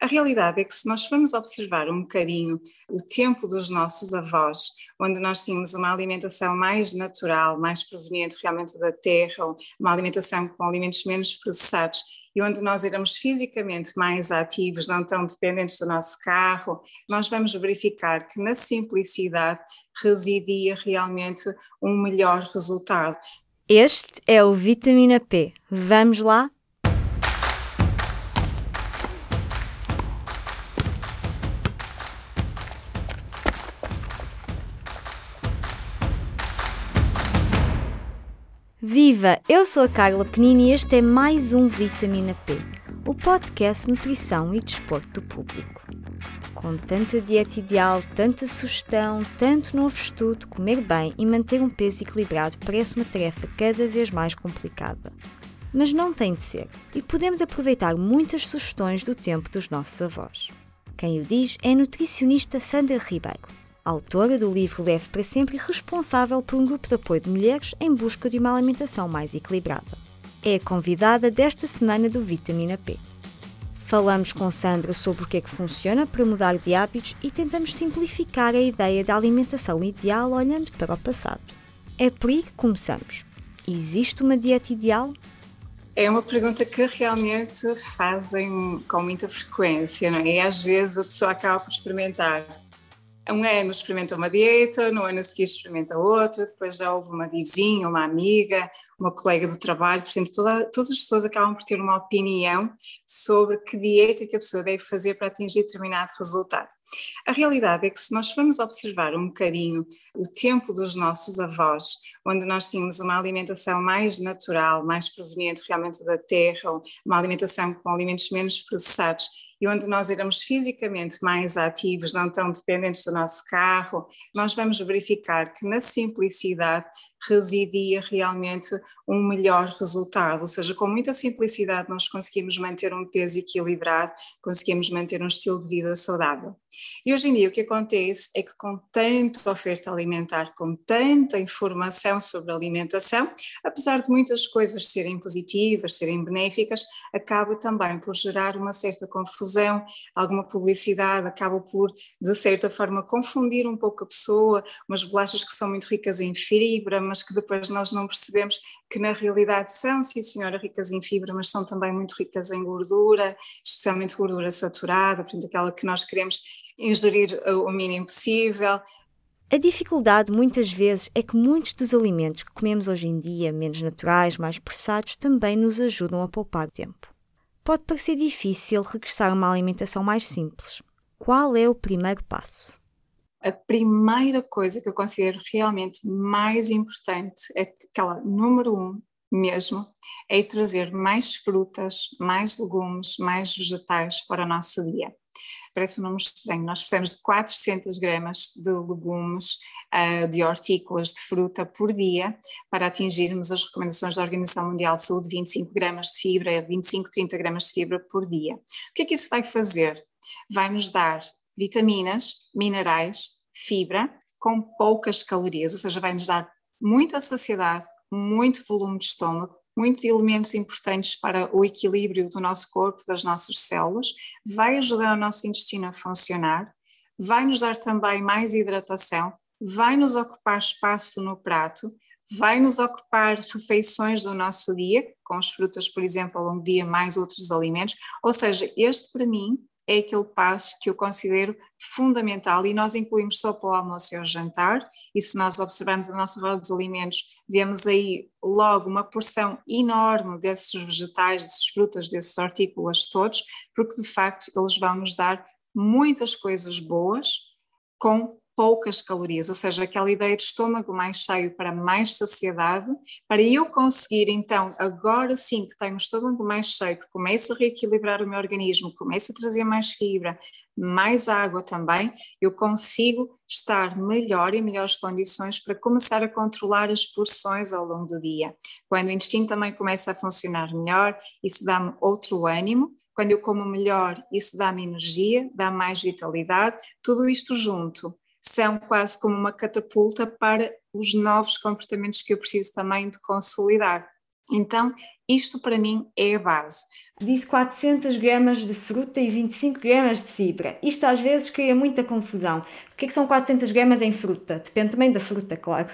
A realidade é que se nós formos observar um bocadinho o tempo dos nossos avós, onde nós tínhamos uma alimentação mais natural, mais proveniente realmente da terra, uma alimentação com alimentos menos processados, e onde nós éramos fisicamente mais ativos, não tão dependentes do nosso carro, nós vamos verificar que na simplicidade residia realmente um melhor resultado. Este é o Vitamina P. Vamos lá? Viva! Eu sou a Carla Penini e este é mais um Vitamina P, o podcast Nutrição e Desporto do Público. Com tanta dieta ideal, tanta sugestão, tanto novo estudo, comer bem e manter um peso equilibrado parece uma tarefa cada vez mais complicada. Mas não tem de ser, e podemos aproveitar muitas sugestões do tempo dos nossos avós. Quem o diz é a nutricionista Sandra Ribeiro autora do livro Leve para Sempre e responsável por um grupo de apoio de mulheres em busca de uma alimentação mais equilibrada. É a convidada desta semana do Vitamina P. Falamos com Sandra sobre o que é que funciona para mudar de hábitos e tentamos simplificar a ideia da alimentação ideal olhando para o passado. É por aí que começamos. Existe uma dieta ideal? É uma pergunta que realmente fazem com muita frequência, não é? E às vezes a pessoa acaba por experimentar um ano experimenta uma dieta, no ano a seguir experimenta outra, depois já houve uma vizinha, uma amiga, uma colega do trabalho, portanto toda, todas as pessoas acabam por ter uma opinião sobre que dieta que a pessoa deve fazer para atingir determinado resultado. A realidade é que se nós formos observar um bocadinho o tempo dos nossos avós, onde nós tínhamos uma alimentação mais natural, mais proveniente realmente da terra, uma alimentação com alimentos menos processados, e onde nós éramos fisicamente mais ativos, não tão dependentes do nosso carro, nós vamos verificar que na simplicidade residia realmente um melhor resultado, ou seja, com muita simplicidade nós conseguimos manter um peso equilibrado, conseguimos manter um estilo de vida saudável. E hoje em dia o que acontece é que com tanta oferta alimentar, com tanta informação sobre alimentação, apesar de muitas coisas serem positivas, serem benéficas, acaba também por gerar uma certa confusão, alguma publicidade acaba por, de certa forma, confundir um pouco a pessoa, umas bolachas que são muito ricas em fibra, mas que depois nós não percebemos que na realidade são, sim senhora, ricas em fibra, mas são também muito ricas em gordura, especialmente gordura saturada, portanto aquela que nós queremos ingerir o mínimo possível. A dificuldade muitas vezes é que muitos dos alimentos que comemos hoje em dia, menos naturais, mais processados, também nos ajudam a poupar tempo. Pode parecer difícil regressar a uma alimentação mais simples. Qual é o primeiro passo? A primeira coisa que eu considero realmente mais importante é aquela número um mesmo, é trazer mais frutas, mais legumes, mais vegetais para o nosso dia. Parece um número estranho, nós precisamos de 400 gramas de legumes, ah, de hortícolas, de fruta por dia para atingirmos as recomendações da Organização Mundial de Saúde, 25 gramas de fibra, 25, 30 gramas de fibra por dia. O que é que isso vai fazer? Vai nos dar vitaminas, minerais, fibra, com poucas calorias, ou seja, vai nos dar muita saciedade, muito volume de estômago, muitos elementos importantes para o equilíbrio do nosso corpo, das nossas células, vai ajudar o nosso intestino a funcionar, vai nos dar também mais hidratação, vai nos ocupar espaço no prato, vai nos ocupar refeições do nosso dia, com as frutas, por exemplo, ao longo do dia, mais outros alimentos, ou seja, este para mim é aquele passo que eu considero fundamental e nós incluímos só para o almoço e o jantar e se nós observarmos a nossa roda dos alimentos, vemos aí logo uma porção enorme desses vegetais, dessas frutas, desses hortícolas todos, porque de facto eles vão nos dar muitas coisas boas com poucas calorias, ou seja, aquela ideia de estômago mais cheio para mais saciedade, para eu conseguir então, agora sim que tenho o estômago mais cheio, que começo a reequilibrar o meu organismo, começo a trazer mais fibra, mais água também, eu consigo estar melhor em melhores condições para começar a controlar as porções ao longo do dia. Quando o intestino também começa a funcionar melhor, isso dá-me outro ânimo, quando eu como melhor, isso dá-me energia, dá mais vitalidade, tudo isto junto são quase como uma catapulta para os novos comportamentos que eu preciso também de consolidar. Então, isto para mim é a base. Disse 400 gramas de fruta e 25 gramas de fibra. Isto às vezes cria muita confusão. O que é que são 400 gramas em fruta? Depende também da fruta, claro.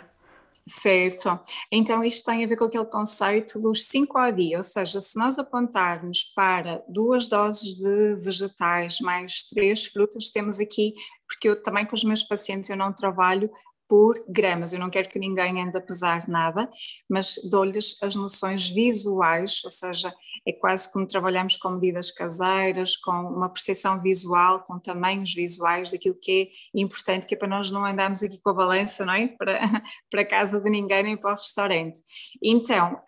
Certo. Então, isto tem a ver com aquele conceito dos 5 ao dia, ou seja, se nós apontarmos para duas doses de vegetais mais três frutas, temos aqui, porque eu também com os meus pacientes eu não trabalho por gramas. Eu não quero que ninguém ande a pesar nada, mas dou-lhes as noções visuais, ou seja, é quase como trabalhamos com medidas caseiras, com uma percepção visual, com tamanhos visuais daquilo que é importante, que é para nós não andarmos aqui com a balança, não é? Para, para casa de ninguém nem para o restaurante. Então,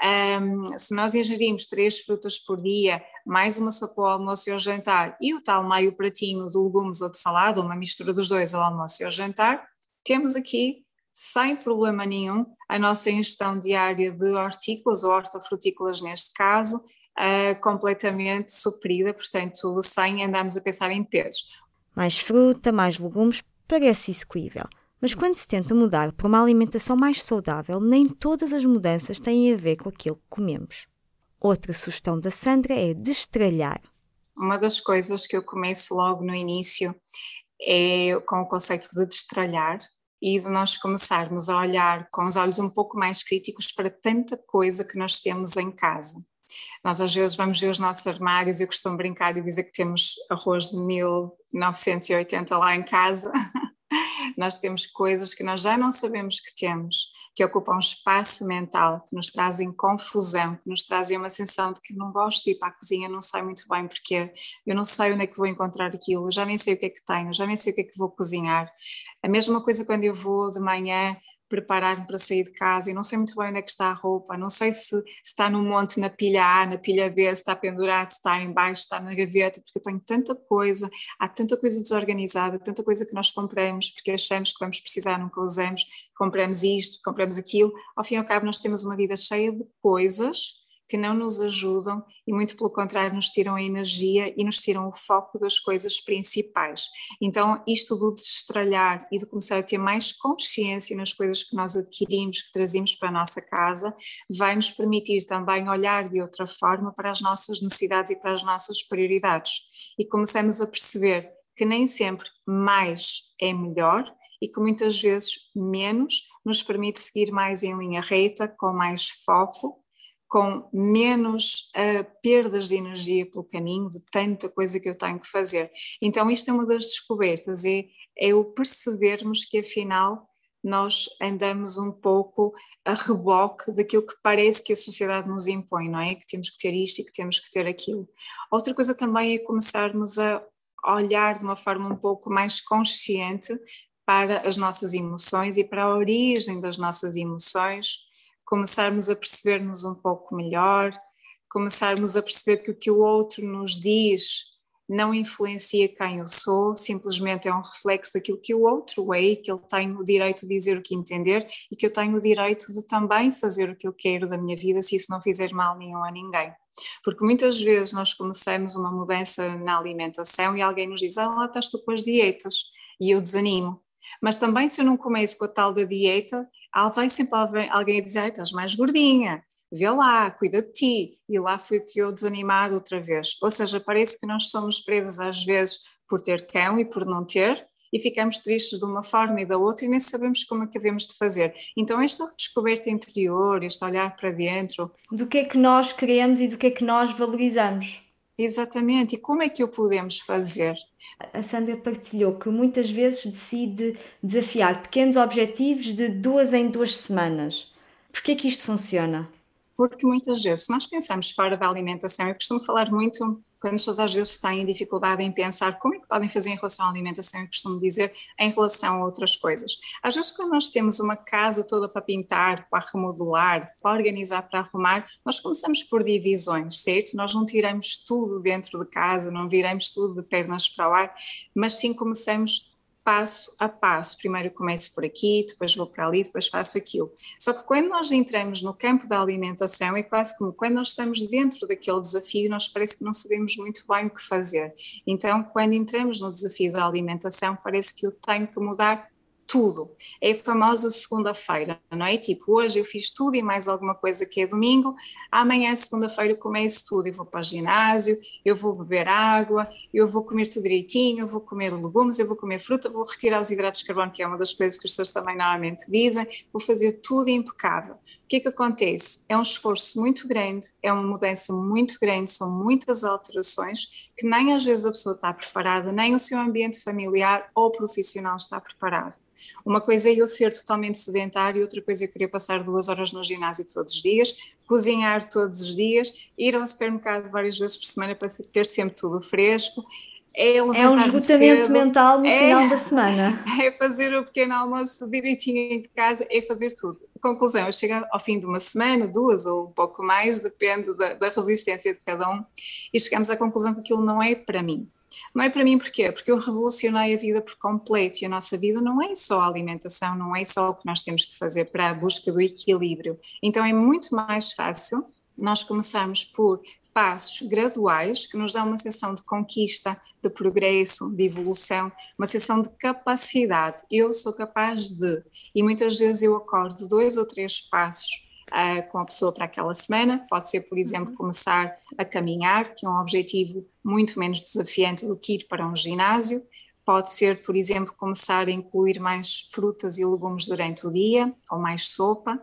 um, se nós ingerimos três frutas por dia, mais uma só para o almoço e ao jantar, e o tal meio pratinho de legumes ou de salada, uma mistura dos dois ao almoço e ao jantar, temos aqui, sem problema nenhum, a nossa ingestão diária de hortícolas ou hortofrutícolas neste caso, uh, completamente suprida, portanto, sem andarmos a pensar em pesos. Mais fruta, mais legumes, parece execuível. Mas quando se tenta mudar para uma alimentação mais saudável, nem todas as mudanças têm a ver com aquilo que comemos. Outra sugestão da Sandra é destralhar. Uma das coisas que eu começo logo no início é com o conceito de destralhar, e de nós começarmos a olhar com os olhos um pouco mais críticos para tanta coisa que nós temos em casa. Nós às vezes vamos ver os nossos armários, eu costumo brincar e dizer que temos arroz de 1980 lá em casa. nós temos coisas que nós já não sabemos que temos, que ocupam espaço mental, que nos trazem confusão, que nos trazem uma sensação de que não gosto de ir para a cozinha, não sei muito bem porque eu não sei onde é que vou encontrar aquilo, já nem sei o que é que tenho, já nem sei o que é que vou cozinhar. A mesma coisa quando eu vou de manhã preparar-me para sair de casa e não sei muito bem onde é que está a roupa, não sei se, se está no monte na pilha A, na pilha B, se está pendurado, se está embaixo, se está na gaveta, porque eu tenho tanta coisa, há tanta coisa desorganizada, tanta coisa que nós compramos porque achamos que vamos precisar, nunca usamos, compramos isto, compramos aquilo, ao fim e ao cabo nós temos uma vida cheia de coisas que não nos ajudam e muito pelo contrário nos tiram a energia e nos tiram o foco das coisas principais. Então isto do destralhar e de começar a ter mais consciência nas coisas que nós adquirimos, que trazemos para a nossa casa, vai nos permitir também olhar de outra forma para as nossas necessidades e para as nossas prioridades e começamos a perceber que nem sempre mais é melhor e que muitas vezes menos nos permite seguir mais em linha reta, com mais foco com menos uh, perdas de energia pelo caminho, de tanta coisa que eu tenho que fazer. Então, isto é uma das descobertas, é, é o percebermos que afinal nós andamos um pouco a reboque daquilo que parece que a sociedade nos impõe, não é? Que temos que ter isto e que temos que ter aquilo. Outra coisa também é começarmos a olhar de uma forma um pouco mais consciente para as nossas emoções e para a origem das nossas emoções, começarmos a perceber-nos um pouco melhor, começarmos a perceber que o que o outro nos diz não influencia quem eu sou, simplesmente é um reflexo daquilo que o outro é e que ele tem o direito de dizer o que entender e que eu tenho o direito de também fazer o que eu quero da minha vida se isso não fizer mal nenhum a ninguém. Porque muitas vezes nós começamos uma mudança na alimentação e alguém nos diz: Ah, lá estás tu com as dietas, e eu desanimo. Mas também se eu não começo com a tal da dieta, vai sempre alguém a dizer, estás mais gordinha, vê lá, cuida de ti, e lá fui que eu desanimado outra vez. Ou seja, parece que nós somos presas às vezes por ter cão e por não ter, e ficamos tristes de uma forma e da outra e nem sabemos como é que devemos de fazer. Então esta descoberta interior, este olhar para dentro... Do que é que nós queremos e do que é que nós valorizamos. Exatamente, e como é que o podemos fazer? A Sandra partilhou que muitas vezes decide desafiar pequenos objetivos de duas em duas semanas. Por que é que isto funciona? Porque muitas vezes, se nós pensamos fora da alimentação, eu costumo falar muito quando as pessoas às vezes têm dificuldade em pensar como é que podem fazer em relação à alimentação, eu costumo dizer em relação a outras coisas. Às vezes quando nós temos uma casa toda para pintar, para remodelar, para organizar, para arrumar, nós começamos por divisões, certo? Nós não tiramos tudo dentro de casa, não viramos tudo de pernas para o ar, mas sim começamos passo a passo. Primeiro começo por aqui, depois vou para ali, depois faço aquilo. Só que quando nós entramos no campo da alimentação, é quase como quando nós estamos dentro daquele desafio, nós parece que não sabemos muito bem o que fazer. Então, quando entramos no desafio da alimentação, parece que eu tenho que mudar tudo. É a famosa segunda-feira, não é? Tipo, hoje eu fiz tudo e mais alguma coisa que é domingo, amanhã, segunda-feira, eu começo tudo. Eu vou para o ginásio, eu vou beber água, eu vou comer tudo direitinho, eu vou comer legumes, eu vou comer fruta, vou retirar os hidratos de carbono, que é uma das coisas que as pessoas também normalmente dizem, vou fazer tudo impecável. O que é que acontece? É um esforço muito grande, é uma mudança muito grande, são muitas alterações que nem às vezes a pessoa está preparada, nem o seu ambiente familiar ou profissional está preparado. Uma coisa é eu ser totalmente sedentário, outra coisa é eu querer passar duas horas no ginásio todos os dias, cozinhar todos os dias, ir ao supermercado várias vezes por semana para ter sempre tudo fresco. É, é um esgotamento cedo, mental no é, final da semana. É fazer o pequeno almoço direitinho em casa, é fazer tudo conclusão, eu chego ao fim de uma semana, duas ou um pouco mais, depende da, da resistência de cada um, e chegamos à conclusão que aquilo não é para mim. Não é para mim porquê? Porque eu revolucionei a vida por completo e a nossa vida não é só a alimentação, não é só o que nós temos que fazer para a busca do equilíbrio. Então é muito mais fácil nós começarmos por passos graduais que nos dão uma sensação de conquista, de progresso, de evolução, uma sensação de capacidade. Eu sou capaz de. E muitas vezes eu acordo dois ou três passos uh, com a pessoa para aquela semana. Pode ser, por exemplo, uhum. começar a caminhar, que é um objetivo muito menos desafiante do que ir para um ginásio. Pode ser, por exemplo, começar a incluir mais frutas e legumes durante o dia, ou mais sopa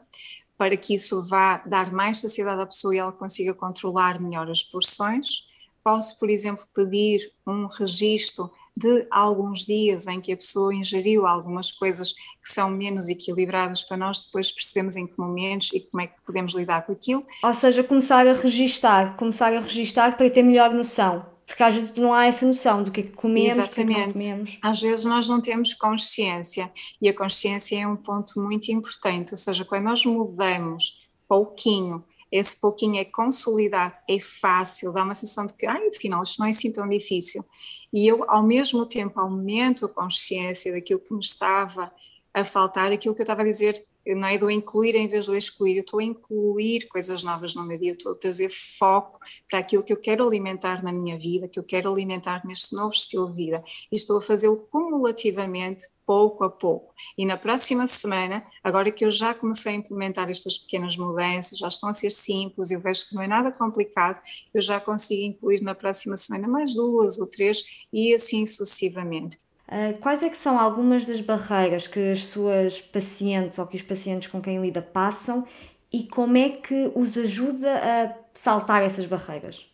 para que isso vá dar mais saciedade à pessoa e ela consiga controlar melhor as porções. Posso, por exemplo, pedir um registro de alguns dias em que a pessoa ingeriu algumas coisas que são menos equilibradas para nós depois percebemos em que momentos e como é que podemos lidar com aquilo. Ou seja, começar a registar, começar a registar para ter melhor noção. Porque às vezes não há essa noção do que é que comemos, Exatamente. do que é que não comemos. Às vezes nós não temos consciência e a consciência é um ponto muito importante, ou seja, quando nós mudamos pouquinho, esse pouquinho é consolidado, é fácil, dá uma sensação de que, ai, afinal, isto não é assim tão difícil. E eu, ao mesmo tempo, aumento a consciência daquilo que me estava a faltar, aquilo que eu estava a dizer não é do incluir em vez do excluir, eu estou a incluir coisas novas no meu dia, estou a trazer foco para aquilo que eu quero alimentar na minha vida, que eu quero alimentar neste novo estilo de vida e estou a fazê-lo cumulativamente, pouco a pouco. E na próxima semana, agora que eu já comecei a implementar estas pequenas mudanças, já estão a ser simples, eu vejo que não é nada complicado, eu já consigo incluir na próxima semana mais duas ou três e assim sucessivamente. Ah, quais é que são algumas das barreiras que as suas pacientes ou que os pacientes com quem lida passam e como é que os ajuda a saltar essas barreiras?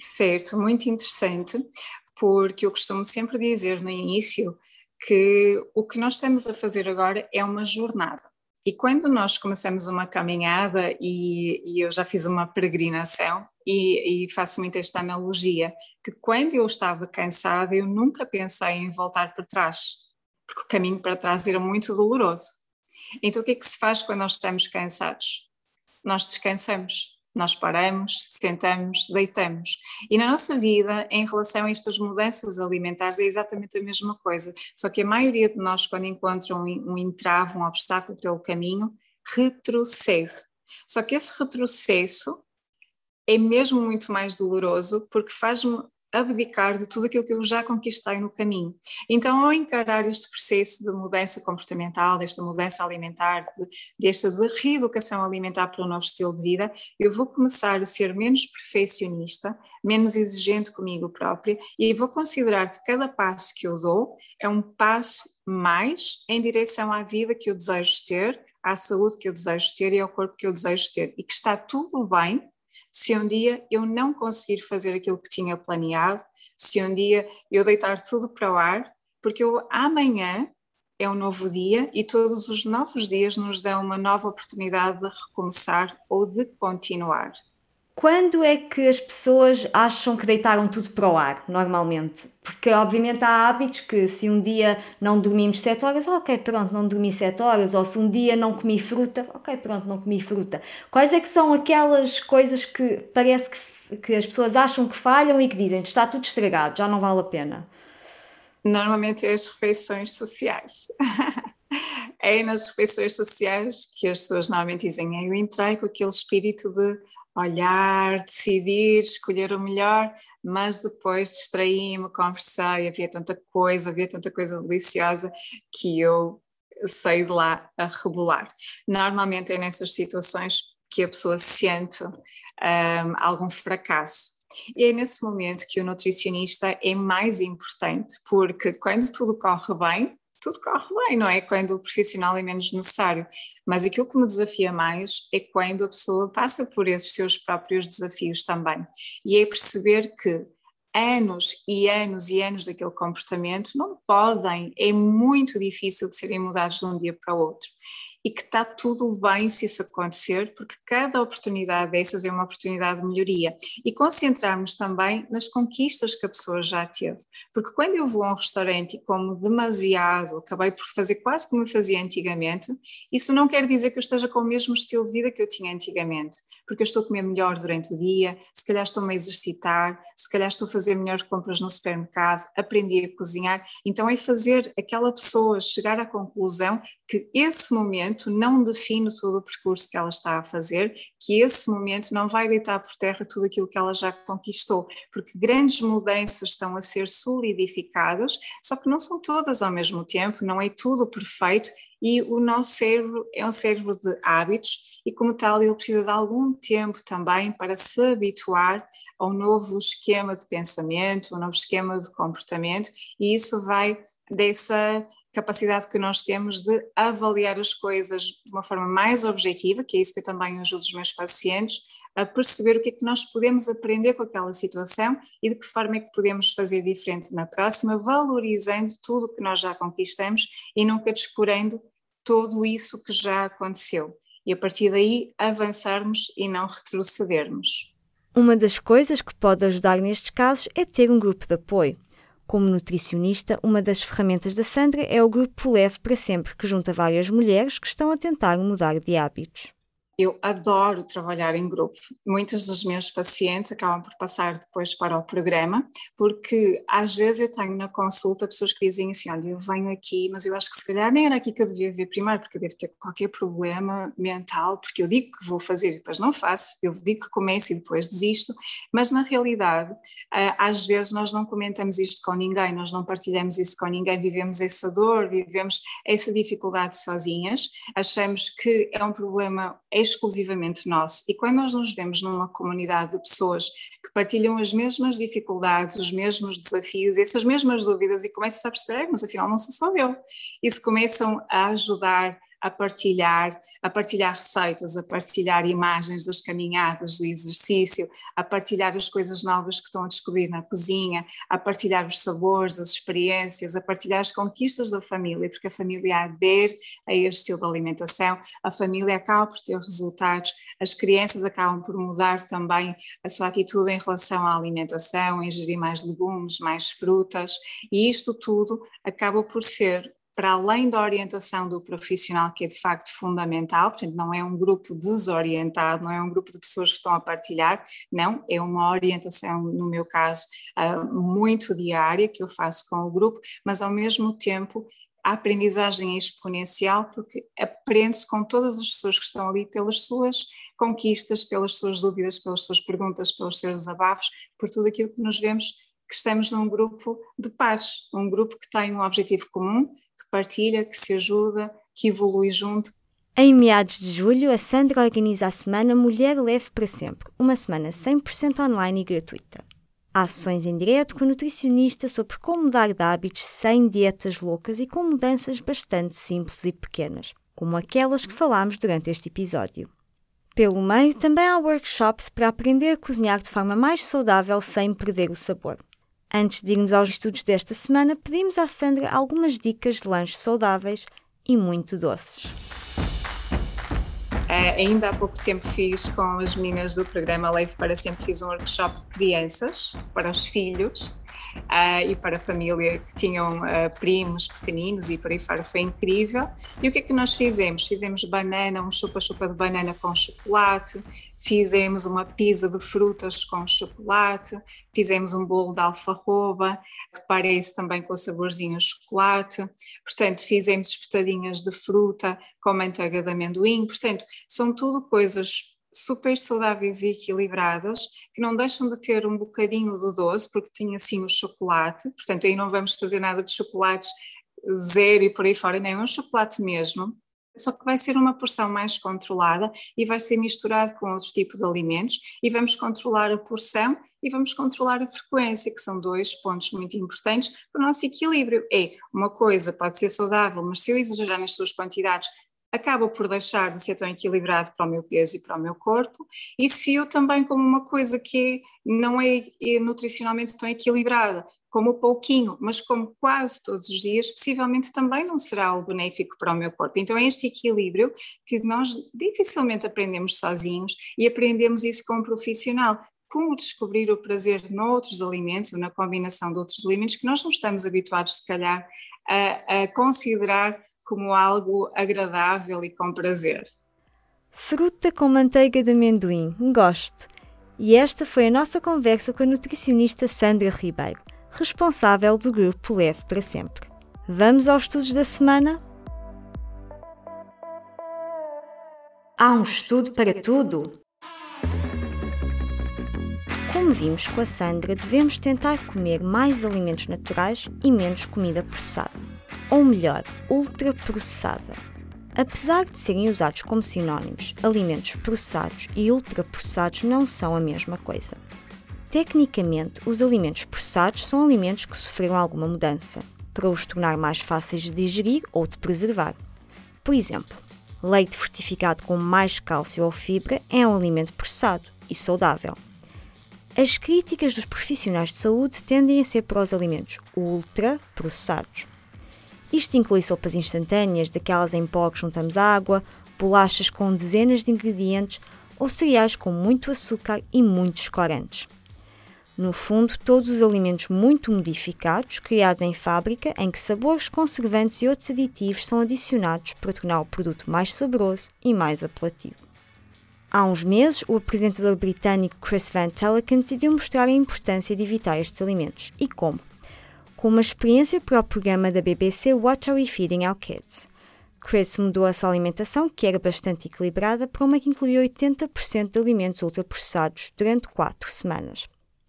Certo, muito interessante, porque eu costumo sempre dizer no início que o que nós estamos a fazer agora é uma jornada. E quando nós começamos uma caminhada, e, e eu já fiz uma peregrinação, e, e, faço muito esta analogia, que quando eu estava cansada, eu nunca pensei em voltar para trás, porque o caminho para trás era muito doloroso. Então o que é que se faz quando nós estamos cansados? Nós descansamos, nós paramos, sentamos, deitamos. E na nossa vida, em relação a estas mudanças alimentares, é exatamente a mesma coisa, só que a maioria de nós, quando encontram um entrave, um obstáculo pelo caminho, retrocede. Só que esse retrocesso é mesmo muito mais doloroso porque faz-me abdicar de tudo aquilo que eu já conquistei no caminho. Então, ao encarar este processo de mudança comportamental, desta mudança alimentar, de, desta de reeducação alimentar para um novo estilo de vida, eu vou começar a ser menos perfeccionista, menos exigente comigo própria e vou considerar que cada passo que eu dou é um passo mais em direção à vida que eu desejo ter, à saúde que eu desejo ter e ao corpo que eu desejo ter e que está tudo bem se um dia eu não conseguir fazer aquilo que tinha planeado, se um dia eu deitar tudo para o ar, porque eu, amanhã é um novo dia e todos os novos dias nos dão uma nova oportunidade de recomeçar ou de continuar. Quando é que as pessoas acham que deitaram tudo para o ar, normalmente? Porque, obviamente, há hábitos que, se um dia não dormimos 7 horas, ok, pronto, não dormi 7 horas, ou se um dia não comi fruta, ok, pronto, não comi fruta. Quais é que são aquelas coisas que parece que, que as pessoas acham que falham e que dizem está tudo estragado, já não vale a pena? Normalmente é as refeições sociais. é nas refeições sociais que as pessoas normalmente dizem, eu entrei com aquele espírito de olhar, decidir, escolher o melhor, mas depois distraí-me, conversei, havia tanta coisa, havia tanta coisa deliciosa que eu sair de lá a rebolar. Normalmente é nessas situações que a pessoa sente um, algum fracasso. E é nesse momento que o nutricionista é mais importante, porque quando tudo corre bem, tudo corre bem, não é? Quando o profissional é menos necessário. Mas aquilo que me desafia mais é quando a pessoa passa por esses seus próprios desafios também. E é perceber que anos e anos e anos daquele comportamento não podem, é muito difícil de serem mudados de um dia para o outro e que está tudo bem se isso acontecer, porque cada oportunidade dessas é uma oportunidade de melhoria. E concentrarmos também nas conquistas que a pessoa já teve. Porque quando eu vou a um restaurante e como demasiado, acabei por fazer quase como eu fazia antigamente, isso não quer dizer que eu esteja com o mesmo estilo de vida que eu tinha antigamente porque eu estou a comer melhor durante o dia, se calhar estou-me a exercitar, se calhar estou a fazer melhores compras no supermercado, aprendi a cozinhar. Então é fazer aquela pessoa chegar à conclusão que esse momento não define todo o percurso que ela está a fazer, que esse momento não vai deitar por terra tudo aquilo que ela já conquistou, porque grandes mudanças estão a ser solidificadas, só que não são todas ao mesmo tempo, não é tudo perfeito e o nosso cérebro é um cérebro de hábitos e, como tal, ele precisa de algum tempo também para se habituar ao novo esquema de pensamento, ao novo esquema de comportamento, e isso vai dessa capacidade que nós temos de avaliar as coisas de uma forma mais objetiva, que é isso que eu também ajudo os meus pacientes, a perceber o que é que nós podemos aprender com aquela situação e de que forma é que podemos fazer diferente na próxima, valorizando tudo o que nós já conquistamos e nunca descurando tudo isso que já aconteceu e a partir daí avançarmos e não retrocedermos. Uma das coisas que pode ajudar nestes casos é ter um grupo de apoio. Como nutricionista, uma das ferramentas da Sandra é o grupo Leve para Sempre, que junta várias mulheres que estão a tentar mudar de hábitos. Eu adoro trabalhar em grupo. Muitos dos meus pacientes acabam por passar depois para o programa, porque às vezes eu tenho na consulta pessoas que dizem assim: Olha, eu venho aqui, mas eu acho que se calhar nem era aqui que eu devia vir primeiro, porque eu devo ter qualquer problema mental, porque eu digo que vou fazer e depois não faço, eu digo que começo e depois desisto, mas na realidade, eh, às vezes nós não comentamos isto com ninguém, nós não partilhamos isso com ninguém, vivemos essa dor, vivemos essa dificuldade sozinhas, achamos que é um problema exclusivamente nosso. E quando nós nos vemos numa comunidade de pessoas que partilham as mesmas dificuldades, os mesmos desafios, essas mesmas dúvidas, e começam a perceber, mas afinal não sou só eu, e se começam a ajudar a partilhar, a partilhar receitas, a partilhar imagens das caminhadas, do exercício, a partilhar as coisas novas que estão a descobrir na cozinha, a partilhar os sabores, as experiências, a partilhar as conquistas da família, porque a família adere a este estilo de alimentação, a família acaba por ter resultados, as crianças acabam por mudar também a sua atitude em relação à alimentação, ingerir mais legumes, mais frutas, e isto tudo acaba por ser para além da orientação do profissional, que é de facto fundamental, portanto, não é um grupo desorientado, não é um grupo de pessoas que estão a partilhar, não, é uma orientação, no meu caso, ah, muito diária que eu faço com o grupo, mas ao mesmo tempo a aprendizagem é exponencial porque aprende-se com todas as pessoas que estão ali pelas suas conquistas, pelas suas dúvidas, pelas suas perguntas, pelos seus desabafos, por tudo aquilo que nos vemos que estamos num grupo de pares, um grupo que tem um objetivo comum, partilha, que se ajuda, que evolui junto. Em meados de julho, a Sandra organiza a semana Mulher Leve para Sempre, uma semana 100% online e gratuita. Há sessões em direto com nutricionista sobre como mudar de hábitos sem dietas loucas e com mudanças bastante simples e pequenas, como aquelas que falámos durante este episódio. Pelo meio, também há workshops para aprender a cozinhar de forma mais saudável sem perder o sabor. Antes de irmos aos estudos desta semana, pedimos à Sandra algumas dicas de lanches saudáveis e muito doces. Uh, ainda há pouco tempo fiz com as meninas do programa Leve para Sempre, fiz um workshop de crianças para os filhos uh, e para a família que tinham uh, primos pequeninos e por aí fora, foi incrível. E o que é que nós fizemos? Fizemos banana, um chupa-chupa de banana com chocolate, fizemos uma pizza de frutas com chocolate, fizemos um bolo de alfarroba, que parece também com saborzinho de chocolate, portanto fizemos espetadinhas de fruta com manteiga de amendoim, portanto são tudo coisas super saudáveis e equilibradas, que não deixam de ter um bocadinho do doce, porque tinha sim o chocolate, portanto aí não vamos fazer nada de chocolates zero e por aí fora, nem um chocolate mesmo, só que vai ser uma porção mais controlada e vai ser misturado com outros tipos de alimentos e vamos controlar a porção e vamos controlar a frequência, que são dois pontos muito importantes para o nosso equilíbrio. É uma coisa pode ser saudável, mas se eu exagerar nas suas quantidades, acaba por deixar de ser tão equilibrado para o meu peso e para o meu corpo, e se eu também como uma coisa que não é, é nutricionalmente tão equilibrada, como pouquinho, mas como quase todos os dias, possivelmente também não será o benéfico para o meu corpo. Então é este equilíbrio que nós dificilmente aprendemos sozinhos e aprendemos isso com um profissional. Como descobrir o prazer noutros alimentos ou na combinação de outros alimentos que nós não estamos habituados, se calhar, a, a considerar como algo agradável e com prazer. Fruta com manteiga de amendoim, gosto. E esta foi a nossa conversa com a nutricionista Sandra Ribeiro, responsável do grupo Leve para Sempre. Vamos aos estudos da semana? Há um estudo para tudo! Como vimos com a Sandra, devemos tentar comer mais alimentos naturais e menos comida processada ou melhor, ultraprocessada. Apesar de serem usados como sinónimos, alimentos processados e ultraprocessados não são a mesma coisa. Tecnicamente, os alimentos processados são alimentos que sofreram alguma mudança, para os tornar mais fáceis de digerir ou de preservar. Por exemplo, leite fortificado com mais cálcio ou fibra é um alimento processado e saudável. As críticas dos profissionais de saúde tendem a ser para os alimentos ultraprocessados. Isto inclui sopas instantâneas, daquelas em pó que juntamos água, bolachas com dezenas de ingredientes ou cereais com muito açúcar e muitos corantes. No fundo, todos os alimentos muito modificados, criados em fábrica, em que sabores, conservantes e outros aditivos são adicionados para tornar o produto mais saboroso e mais apelativo. Há uns meses, o apresentador britânico Chris Van Telecan decidiu mostrar a importância de evitar estes alimentos e como com uma experiência para o programa da BBC What Are We Feeding Our Kids? Chris mudou a sua alimentação, que era bastante equilibrada, para uma que incluía 80% de alimentos ultraprocessados durante 4 semanas.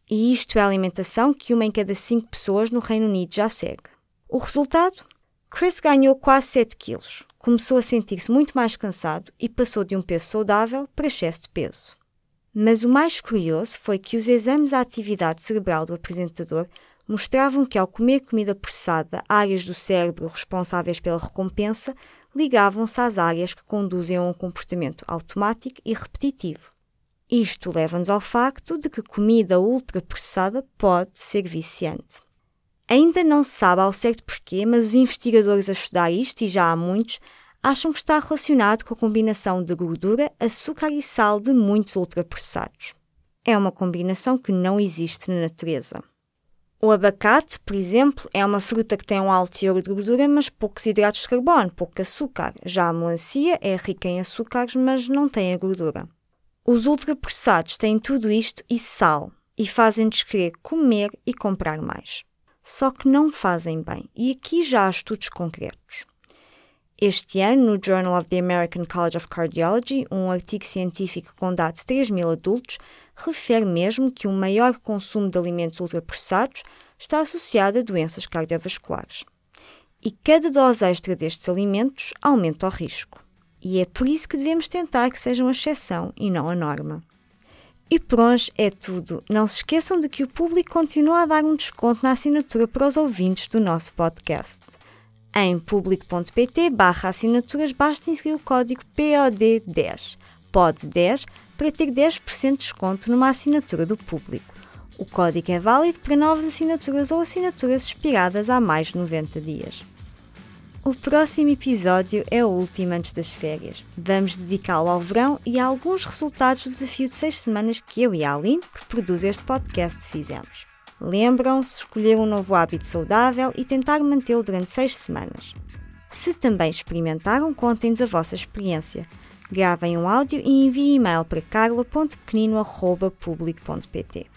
E isto é a alimentação que uma em cada 5 pessoas no Reino Unido já segue. O resultado? Chris ganhou quase 7 quilos, começou a sentir-se muito mais cansado e passou de um peso saudável para excesso de peso. Mas o mais curioso foi que os exames à atividade cerebral do apresentador mostravam que ao comer comida processada, áreas do cérebro responsáveis pela recompensa ligavam-se às áreas que conduzem a um comportamento automático e repetitivo. Isto leva-nos ao facto de que comida ultraprocessada pode ser viciante. Ainda não se sabe ao certo porquê, mas os investigadores a estudar isto, e já há muitos, acham que está relacionado com a combinação de gordura, açúcar e sal de muitos ultraprocessados. É uma combinação que não existe na natureza. O abacate, por exemplo, é uma fruta que tem um alto teor de gordura, mas poucos hidratos de carbono, pouco açúcar. Já a melancia é rica em açúcares, mas não tem a gordura. Os ultraprocessados têm tudo isto e sal, e fazem-nos querer comer e comprar mais. Só que não fazem bem, e aqui já há estudos concretos. Este ano, no Journal of the American College of Cardiology, um artigo científico com dados de 3 mil adultos refere mesmo que um maior consumo de alimentos ultraprocessados está associado a doenças cardiovasculares. E cada dose extra destes alimentos aumenta o risco. E é por isso que devemos tentar que sejam a exceção e não a norma. E por hoje é tudo. Não se esqueçam de que o público continua a dar um desconto na assinatura para os ouvintes do nosso podcast. Em público.pt barra assinaturas basta inserir o código POD10, POD10, para ter 10% de desconto numa assinatura do público. O código é válido para novas assinaturas ou assinaturas expiradas há mais de 90 dias. O próximo episódio é o último antes das férias. Vamos dedicá-lo ao verão e a alguns resultados do desafio de 6 semanas que eu e a Aline, que produz este podcast, fizemos. Lembram-se escolher um novo hábito saudável e tentar mantê-lo durante seis semanas. Se também experimentaram, contem-nos a vossa experiência. Gravem um áudio e enviem e-mail para carla.pequenino.public.pt.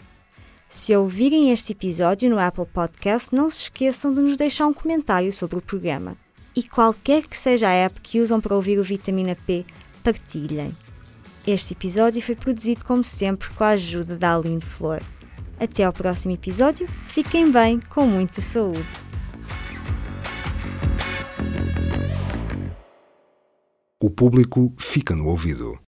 Se ouvirem este episódio no Apple Podcast, não se esqueçam de nos deixar um comentário sobre o programa. E qualquer que seja a app que usam para ouvir o Vitamina P, partilhem. Este episódio foi produzido, como sempre, com a ajuda da Aline Flor. Até ao próximo episódio, fiquem bem, com muita saúde! O público fica no ouvido.